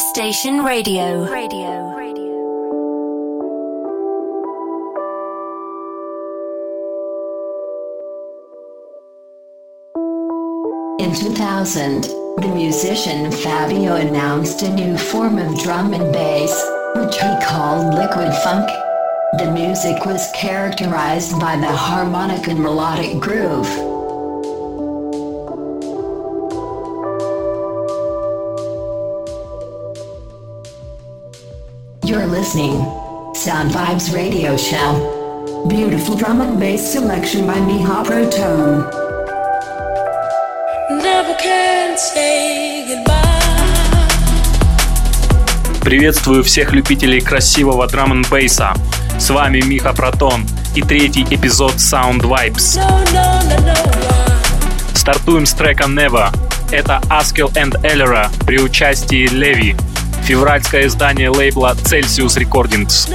Station Radio. Radio. In 2000, the musician Fabio announced a new form of drum and bass, which he called liquid funk. The music was characterized by the harmonic and melodic groove. You're listening. Sound Vibes Radio Show. Beautiful drum and bass selection by Miha Proton. Never can say goodbye. Приветствую всех любителей красивого драм н бейса. С вами Миха Протон и третий эпизод Sound Vibes. Стартуем с трека Never. Это Askel and Ellera при участии Леви. Февральское издание лейбла Celsius Recordings.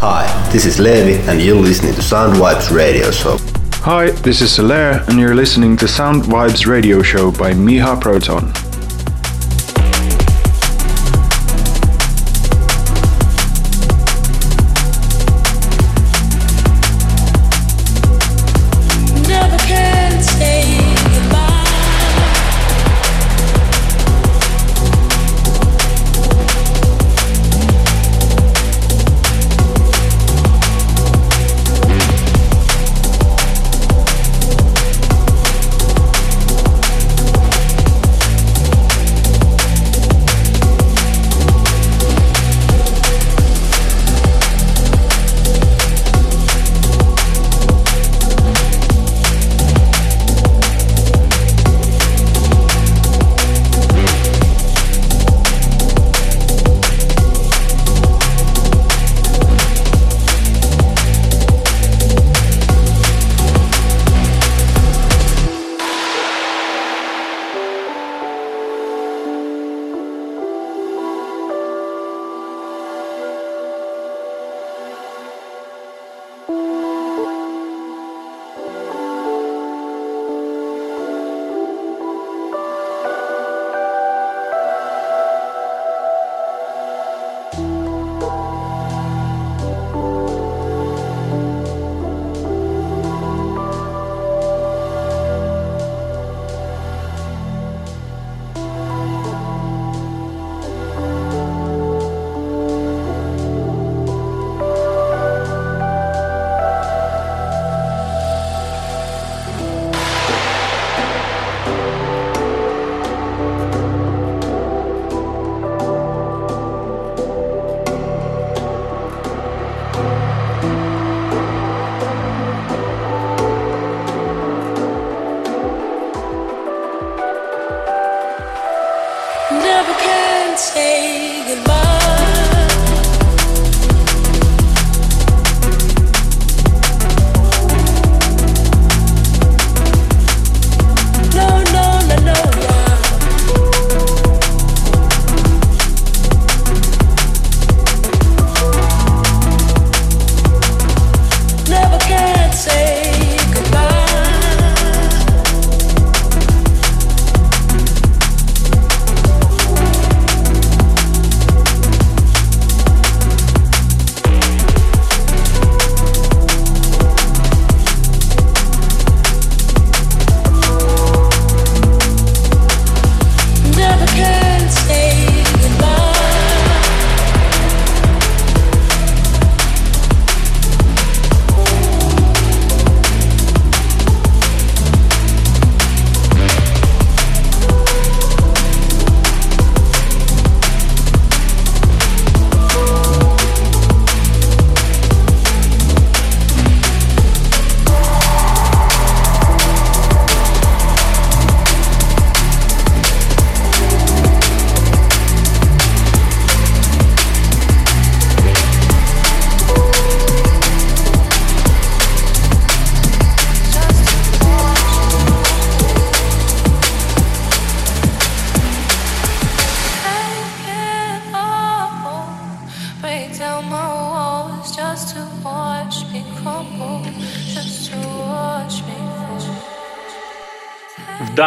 Hi, this is Levi and you're listening to Sound Vibes Radio Show. Hi, this is Soler and you're listening to Sound Vibes Radio Show by Miha Proton.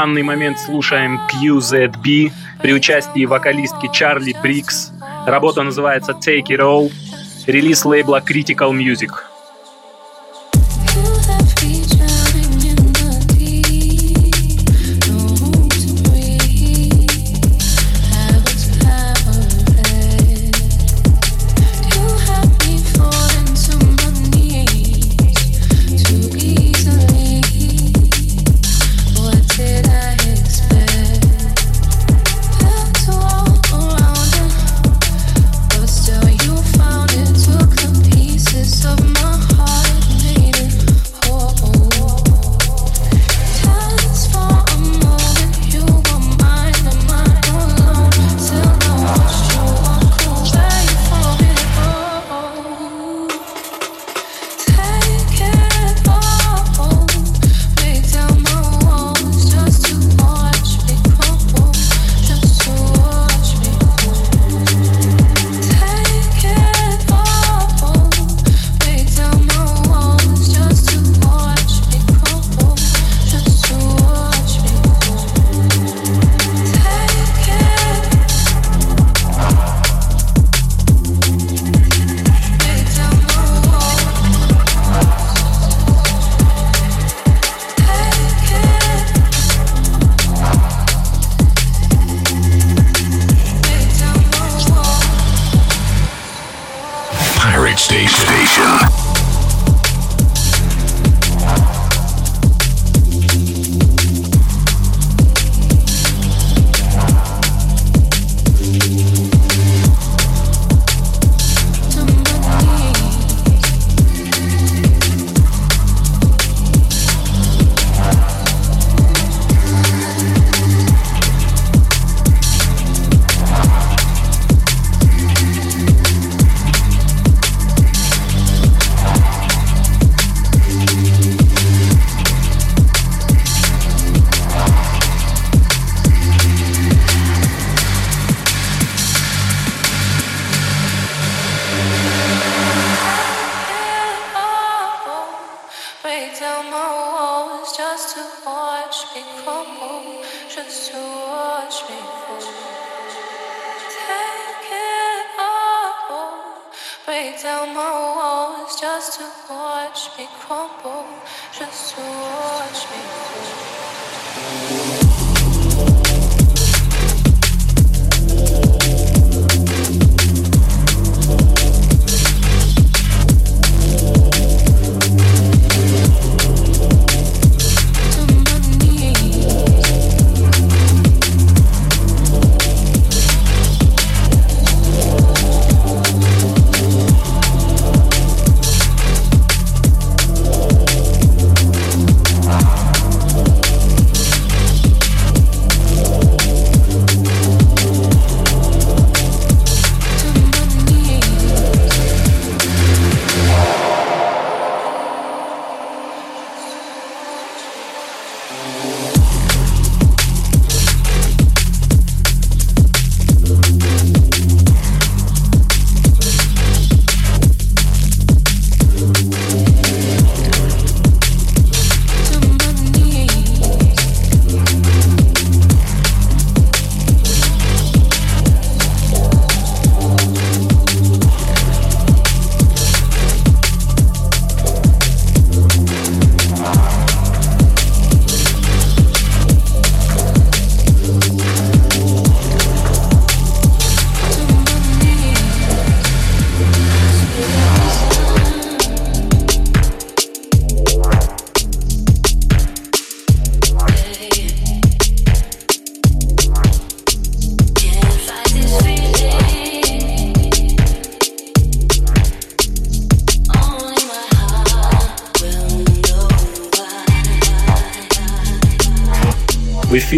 Данный момент слушаем QZB при участии вокалистки Чарли Брикс. Работа называется Take It All, релиз лейбла Critical Music.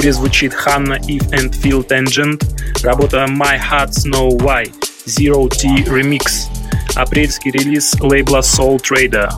эфире звучит Ханна Eve and Phil Tangent, работа My Hearts Know Why, Zero T Remix, апрельский релиз лейбла Soul Trader.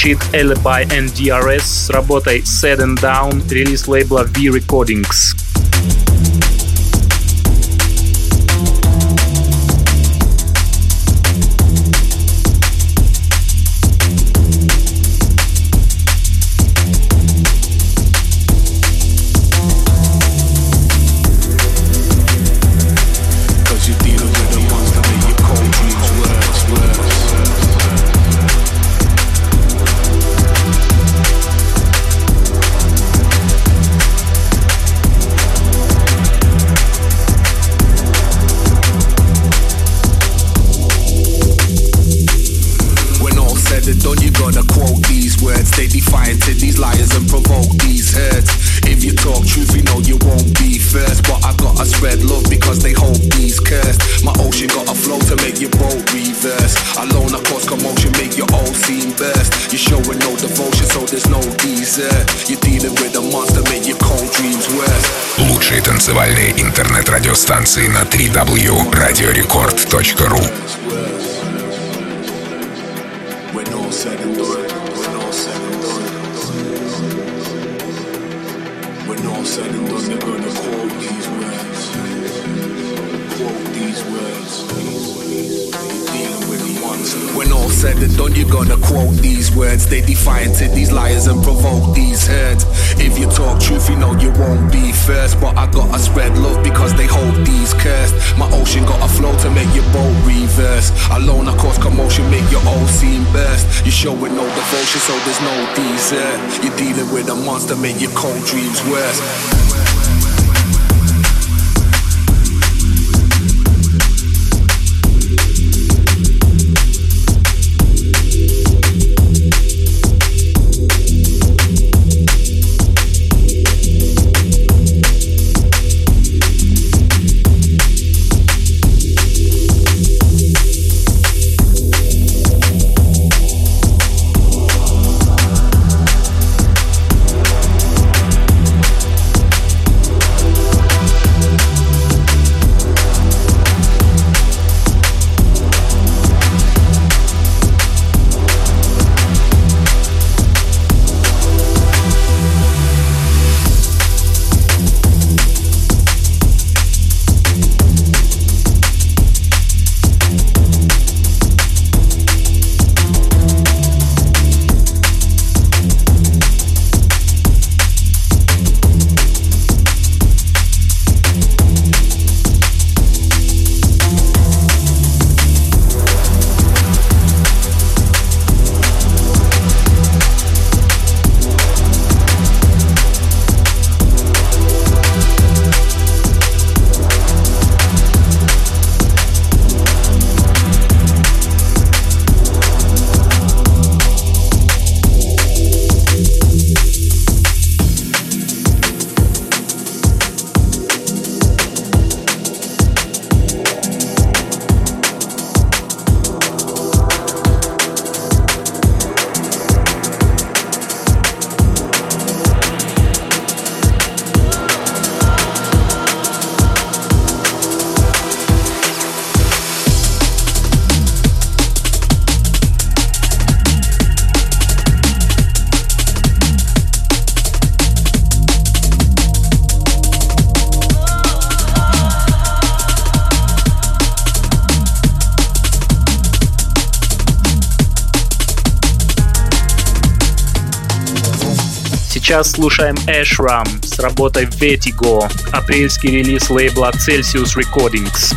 звучит Alibi and DRS с работой Sad and Down, релиз лейбла V Recordings. радиостанции на www.radiorecord.ru said and done, you're gonna quote these words. They defy to these liars and provoke these herds. If you talk truth, you know you won't be first. But I gotta spread love because they hold these cursed. My ocean got a flow to make your boat reverse. Alone, I cause commotion, make your old scene burst. You're showing no devotion, so there's no desert. You're dealing with a monster, make your cold dreams worse. Сейчас слушаем Ashram с работой Vertigo, апрельский релиз лейбла Celsius Recordings.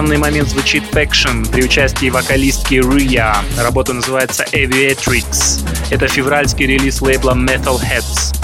Данный момент звучит Faction при участии вокалистки Ria. Работа называется Aviatrix. Это февральский релиз лейбла Metal Heads.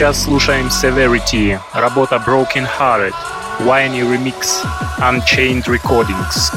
Сейчас слушаем Severity, работа Broken Hearted, Whiny Remix, Unchained Recordings.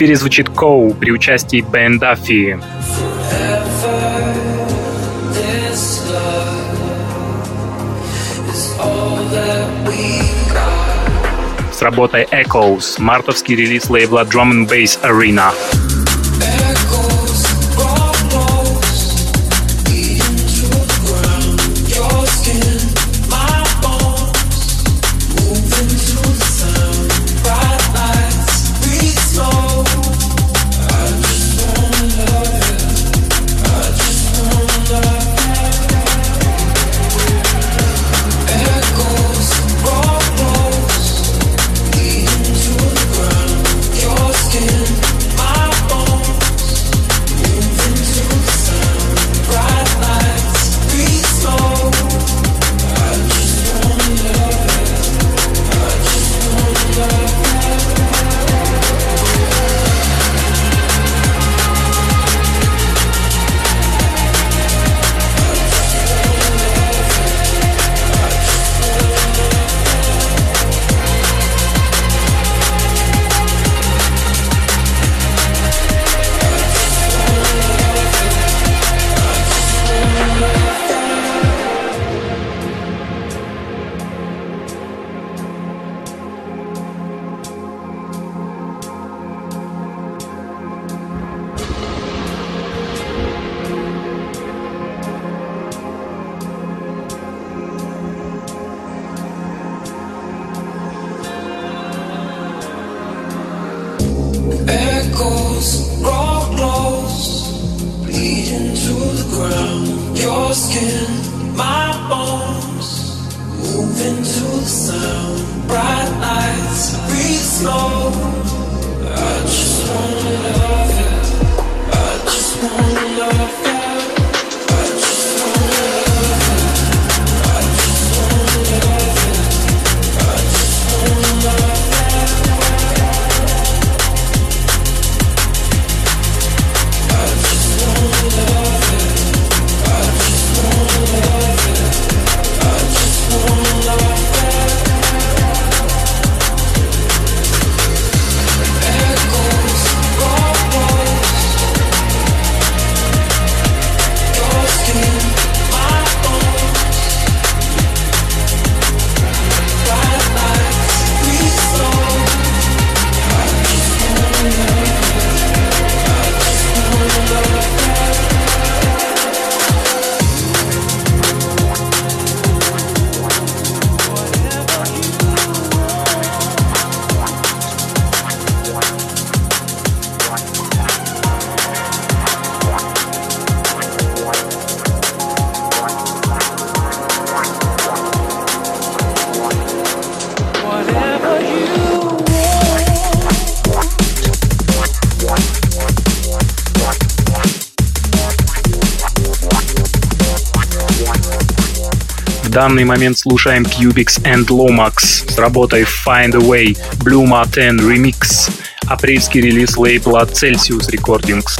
Эфире звучит Коу при участии Бен Даффи. С работой Echoes, мартовский релиз лейбла Drum and Bass Arena. данный момент слушаем Cubics and Lomax с работой Find a Way Blue Martin Remix, апрельский релиз лейбла Celsius Recordings.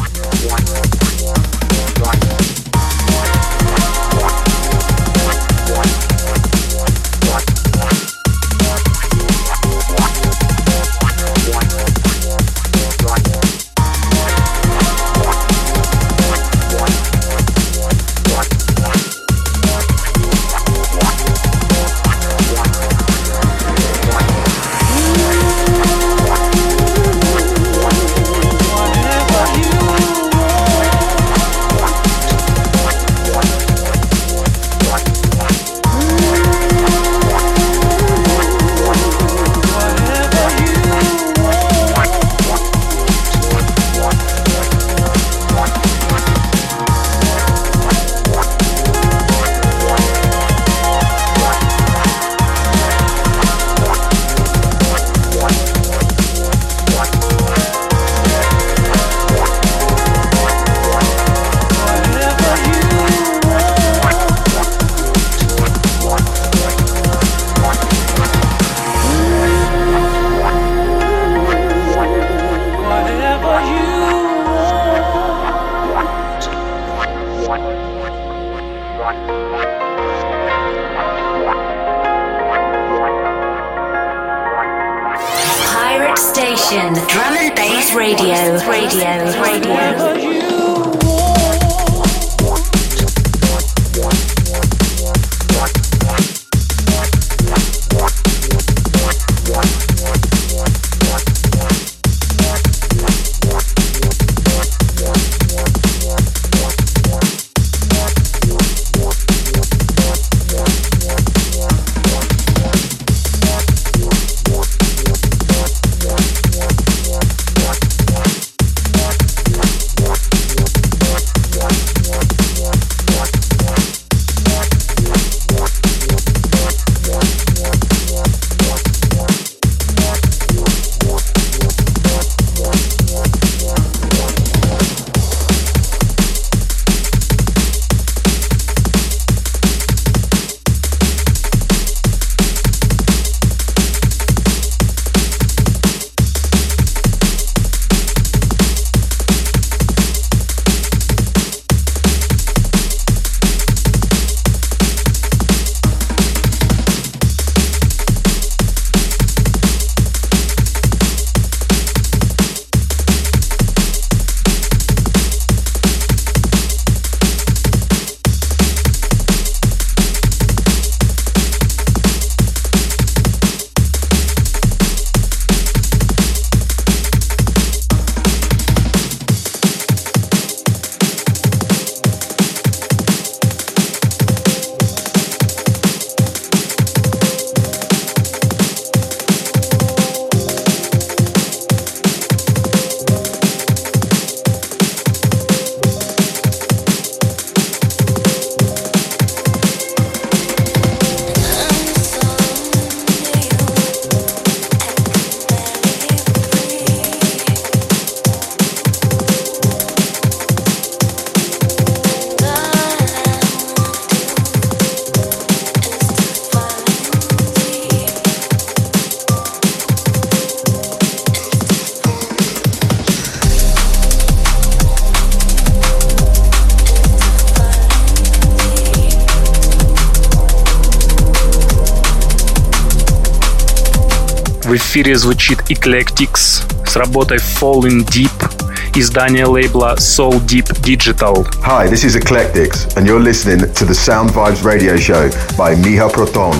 эфире звучит Eclectics с работой Falling Deep, издание лейбла Soul Deep Digital. Hi, this is Eclectics, and you're listening to the Sound Vibes radio show by Miha Proton.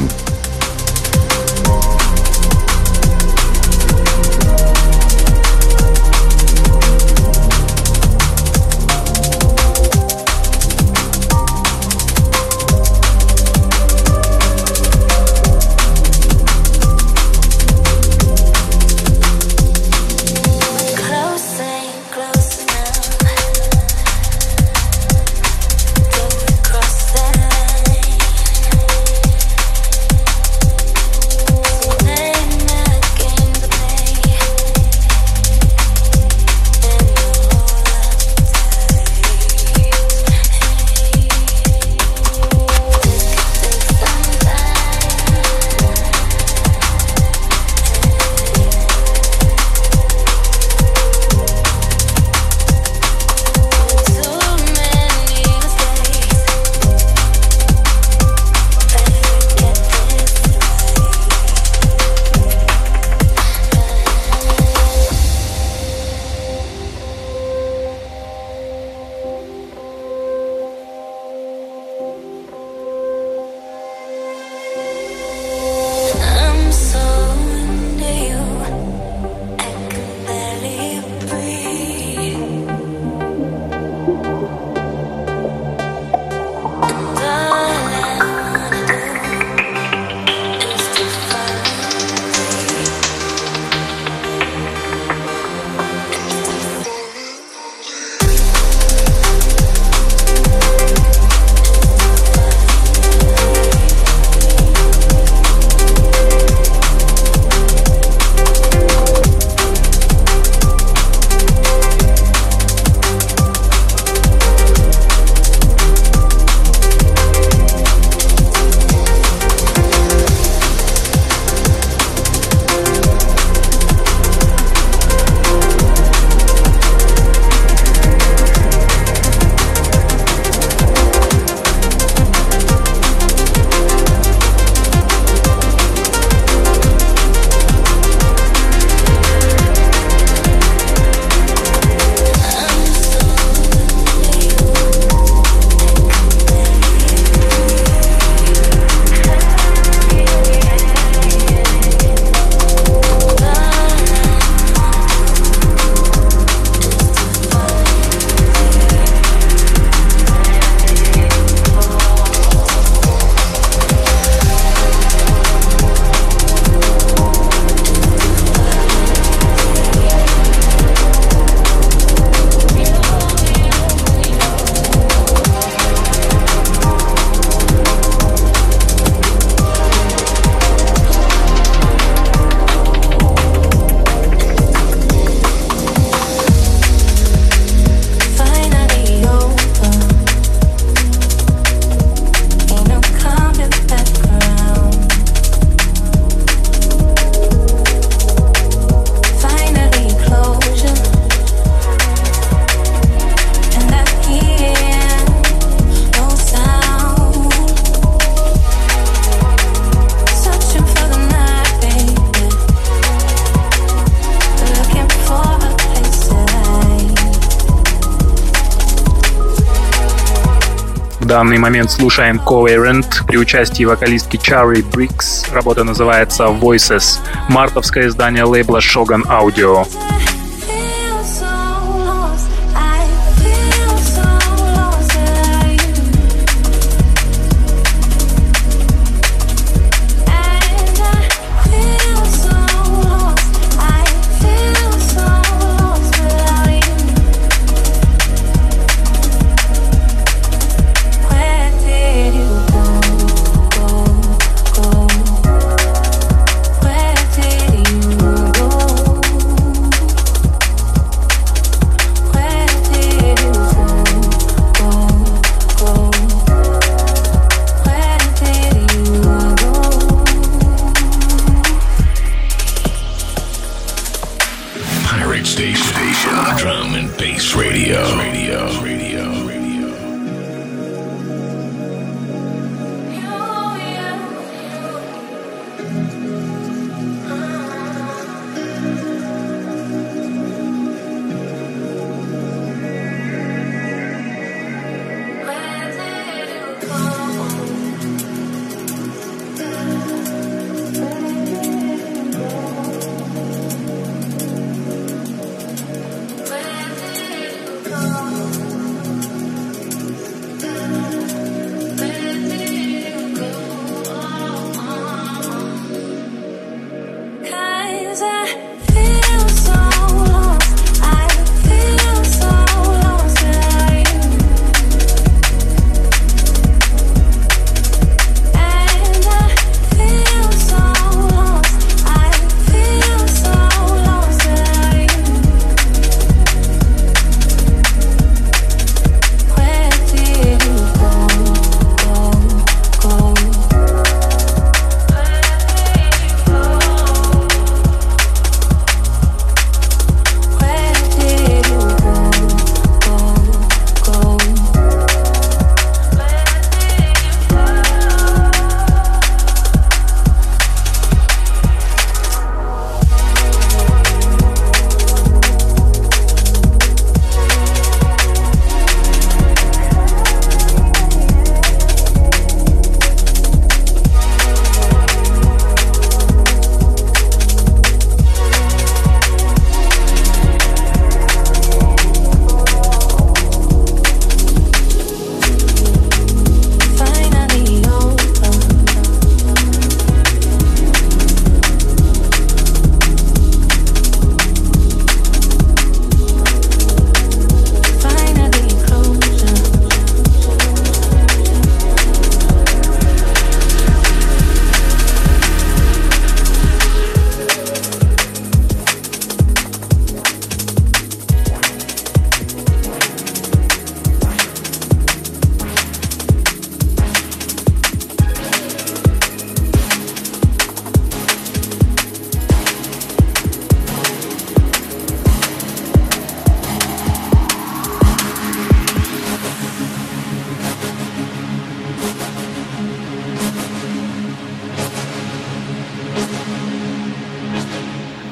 Данный момент слушаем Coherent при участии вокалистки Чарри Брикс. Работа называется Voices. Мартовское издание лейбла Shogun Audio.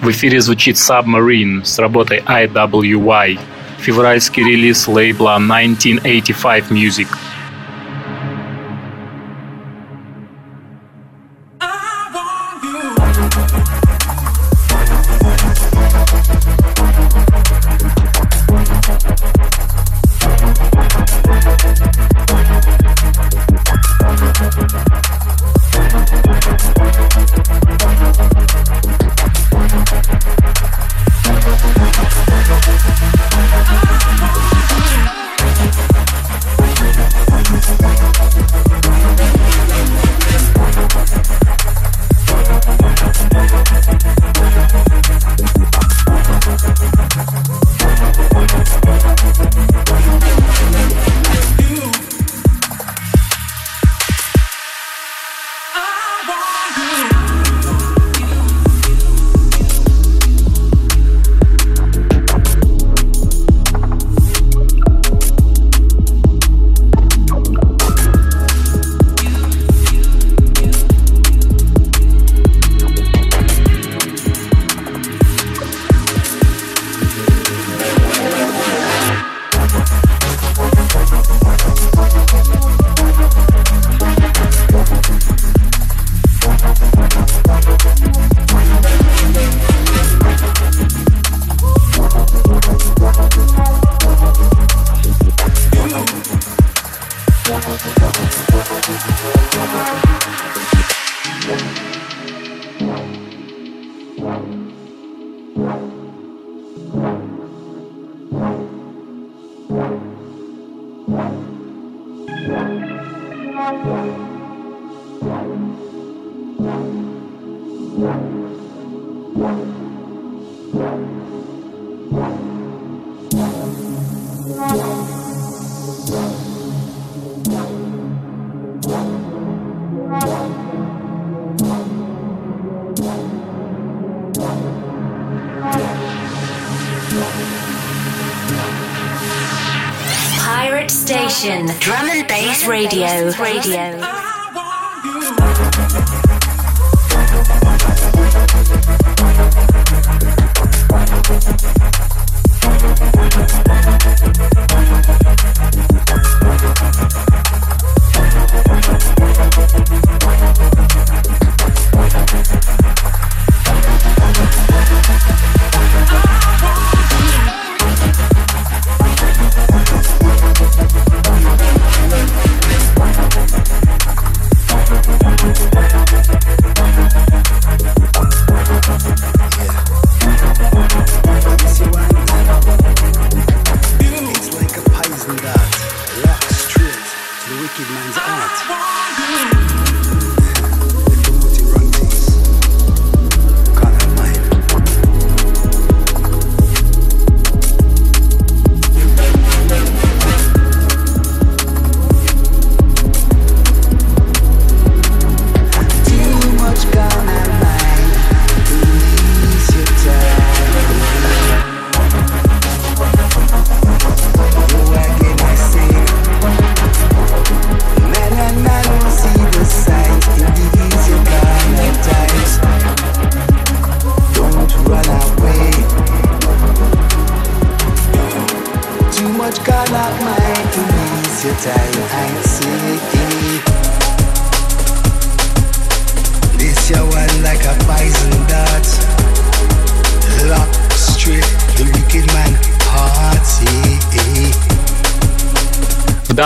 В эфире звучит Submarine с работой IWY, февральский релиз лейбла 1985 Music. Radio. Radio.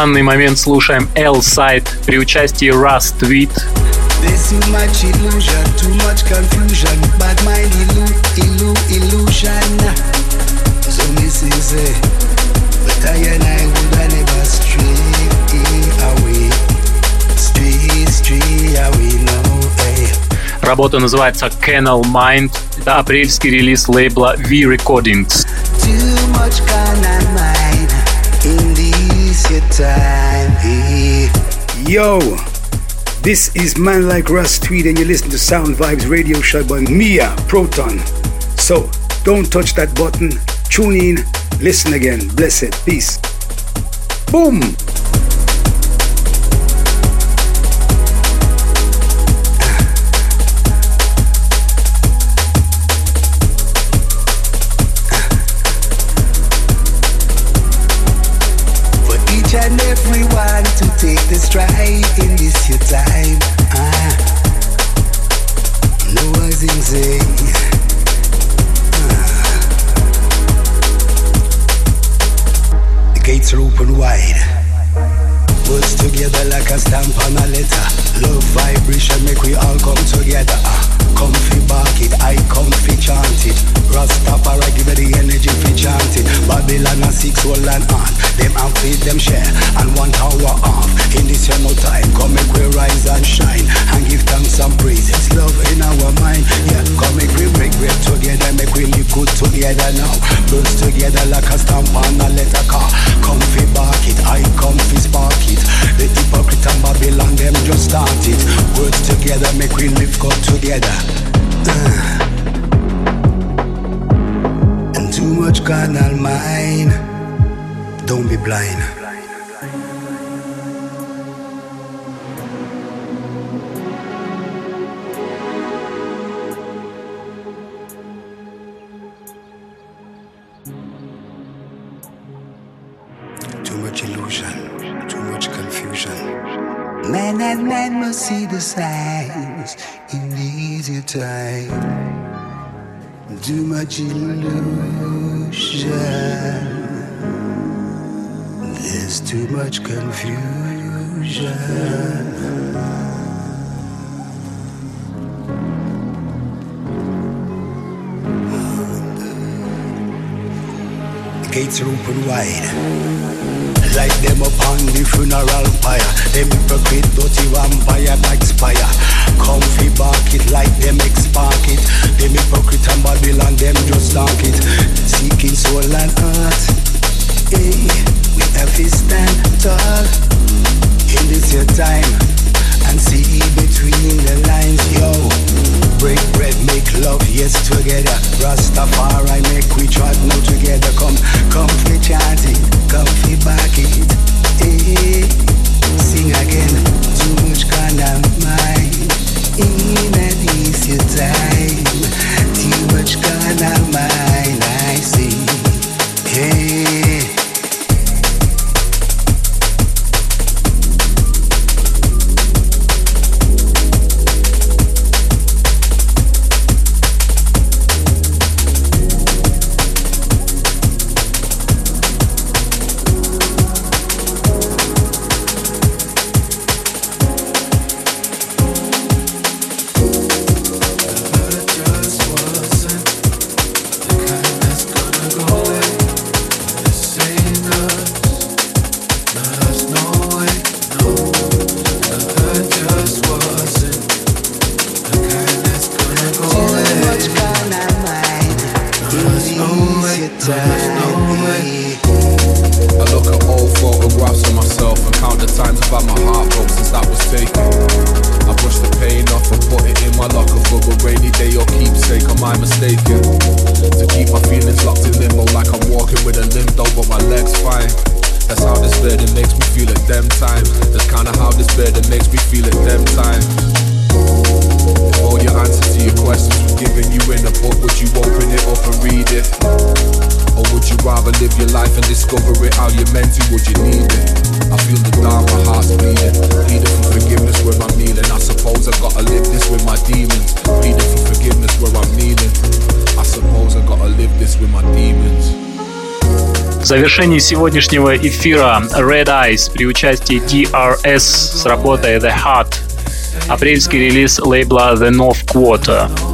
Данный момент слушаем L-Side при участии Rust Tweet. There's too much illusion, too much confusion, bad mind illu, illu, illusion. So me say, but I and I would never stray away, stray, stray away, no, hey. Работа называется Canal Mind. Это апрельский релиз лейбла V Recordings. Too much your time. eh. Yo, this is Man Like Russ Tweed, and you listen to Sound Vibes Radio Show by Miha Proton. So don't touch that button. Tune in, listen again. Bless it. Peace. Boom. Take the in this your time. Ah, no one's insane. Ah. The gates are open wide. Words together like a stamp on a letter. Love vibration make we all come together. Ah, comfy bark it, I comfy chant it. Rastafari give it the energy fi chant. Babylon a six whole and on. Them and feed them share and one hour off. In this here time, come make we rise and shine and give thanks and praise. It's love in our mind. Yeah, come make we break bread together, make we live good together now. Birds together like a stamp on a letter car. Comfy bark it, I comfy spark it. The hypocrite and Babylon them just start it. Together make we live good together. And too much carnal mind. Don't be blind. Too much illusion, too much confusion. Man and man must see the your time. Too much illusion. There's too much confusion. Gates open wide. Light them up on the funeral pyre. Them hypocrite dirty vampire expire. Comfy bark it like them expark it. Them hypocrite and Babylon it? Or would you rather live your life and discover it how you're meant to? Would you need it? I feel the dark, my heart's bleeding. Pleading for forgiveness where I'm kneeling. I suppose I gotta live this with my demons. Pleading for forgiveness where I'm kneeling. I suppose I gotta live this with my demons. В завершении сегодняшнего эфира Red Eyes при участии DRS с работой The Heart. Апрельский релиз лейбла The North Quarter.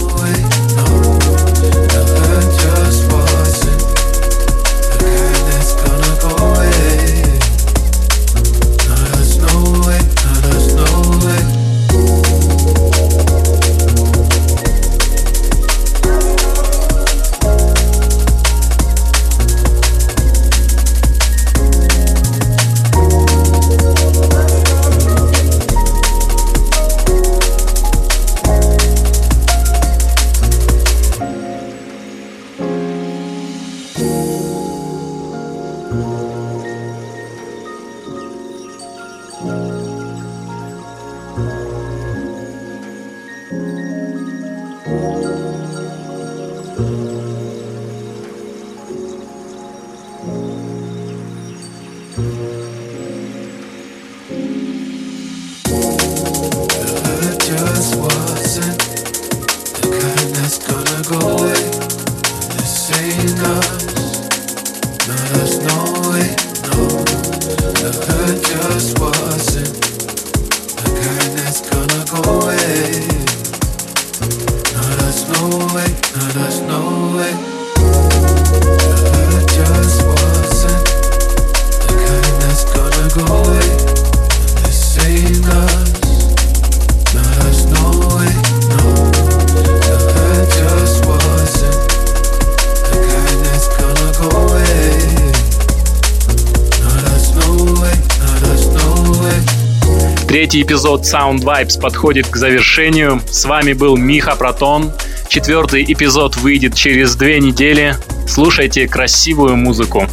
Третий эпизод Sound Vibes подходит к завершению. С вами был Миха Протон. Четвертый эпизод выйдет через две недели. Слушайте красивую музыку.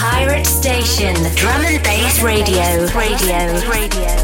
Pirate Station, Drum and Bass Radio, Radio, Radio.